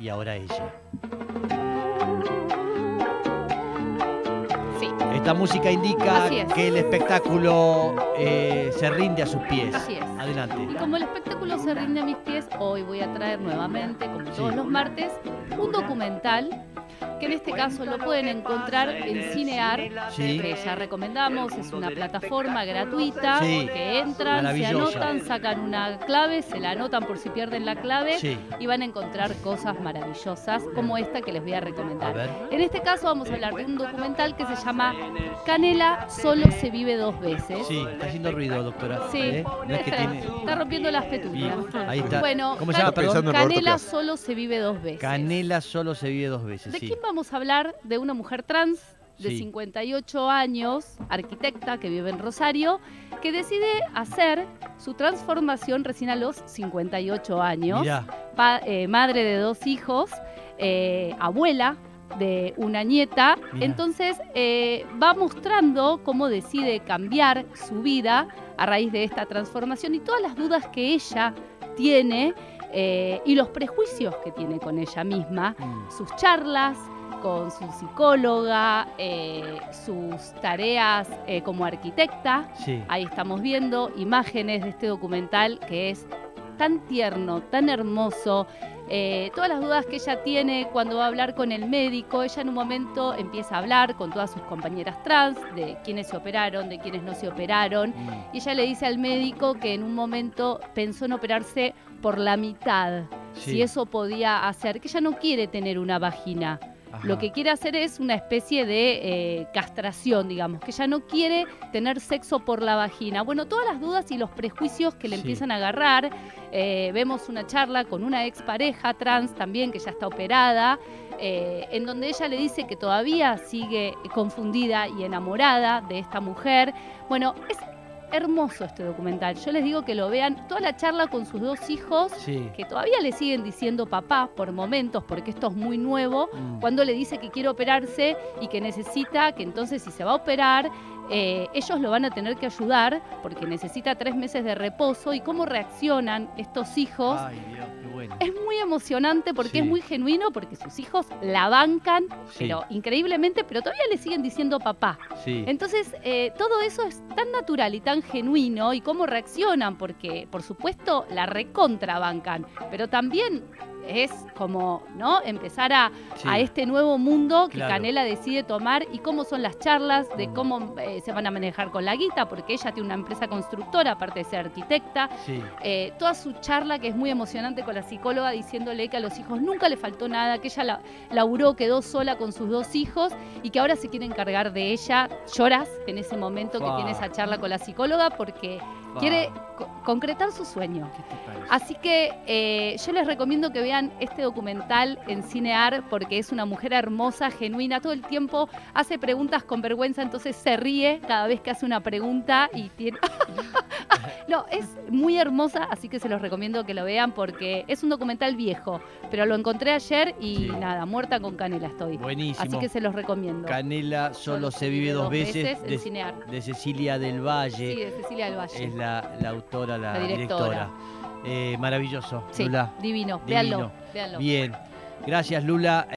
y ahora ella. Sí, Esta música indica es. que el espectáculo eh, se rinde a sus pies. Así es. Adelante. y como el espectáculo se rinde a mis pies, hoy voy a traer nuevamente, como todos Sí. los martes, un documental que en este caso lo pueden encontrar en Cinear, Sí. que ya recomendamos, es una plataforma gratuita Sí. que entran, se anotan, sacan una clave, se la anotan por si pierden la clave Sí. y van a encontrar cosas maravillosas como esta que les voy a recomendar. En este caso vamos a hablar de un documental que se llama Canela solo se vive dos veces. Sí, está haciendo ruido, doctora. Sí, ¿eh? No es que está, tiene. está rompiendo las petulias. Bien, ahí está. Bueno, ¿Cómo se llama? Canela solo se vive dos veces. Canela solo se vive dos veces. ¿De sí. quién vamos a hablar? De una mujer trans de Sí. 58 años, arquitecta que vive en Rosario, que decide hacer su transformación recién a los 58 años, pa- eh, madre de dos hijos, eh, abuela de una nieta. Mirá. Entonces eh, va mostrando cómo decide cambiar su vida a raíz de esta transformación y todas las dudas que ella tiene y los prejuicios que tiene con ella misma, Mm. sus charlas con su psicóloga, eh, sus tareas eh, como arquitecta. sí. Ahí estamos viendo imágenes de este documental que es tan tierno, tan hermoso. Eh, todas las dudas que ella tiene cuando va a hablar con el médico, ella en un momento empieza a hablar con todas sus compañeras trans, de quienes se operaron, de quienes no se operaron. Mm. Y ella le dice al médico que en un momento pensó en operarse por la mitad, Sí. si eso podía hacer, que ella no quiere tener una vagina. Ajá. Lo que quiere hacer es una especie de eh, castración, digamos, que ella no quiere tener sexo por la vagina. Bueno, todas las dudas y los prejuicios que le Sí. empiezan a agarrar. Eh, vemos una charla con una expareja trans también que ya está operada, eh, en donde ella le dice que todavía sigue confundida y enamorada de esta mujer. Bueno, es hermoso este documental. Yo les digo que lo vean. Toda la charla con sus dos hijos Sí. que todavía le siguen diciendo papá por momentos, porque esto es muy nuevo, Mm. cuando le dice que quiere operarse y que necesita, que entonces si se va a operar, eh, ellos lo van a tener que ayudar porque necesita tres meses de reposo y cómo reaccionan estos hijos. Ay, Dios, bueno. Es muy emocionante porque Sí. es muy genuino, porque sus hijos la bancan, Sí. pero increíblemente, pero todavía le siguen diciendo papá. Sí. Entonces, eh, todo eso es tan natural y tan genuino y cómo reaccionan, porque por supuesto la recontrabancan, pero también es como, ¿no? Empezar a, Sí. a este nuevo mundo que Claro. Canela decide tomar y cómo son las charlas, de cómo eh, se van a manejar con la guita, porque ella tiene una empresa constructora, aparte de ser arquitecta. Sí. Eh, toda su charla que es muy emocionante con la psicóloga diciéndole que a los hijos nunca le faltó nada, que ella la, laburó, quedó sola con sus dos hijos y que ahora se quiere encargar de ella. Lloras en ese momento que tiene esa charla con la psicóloga porque. Quiere co- concretar su sueño. ¿Qué te parece? Así que eh, yo les recomiendo que vean este documental en Cinear porque es una mujer hermosa, genuina, todo el tiempo hace preguntas con vergüenza, entonces se ríe cada vez que hace una pregunta y tiene... no, es muy hermosa, así que se los recomiendo que lo vean porque es un documental viejo, pero lo encontré ayer y Sí. nada, muerta con canela estoy. Buenísimo. Así que se los recomiendo. Canela solo se vive dos veces. en de, Cinear. de Cecilia del Valle. Sí, de Cecilia del Valle. Es la, la autora, la, La directora. directora. Eh, maravilloso, Sí, Lula. divino. Divino. Véanlo, véanlo. Bien. Gracias, Lula.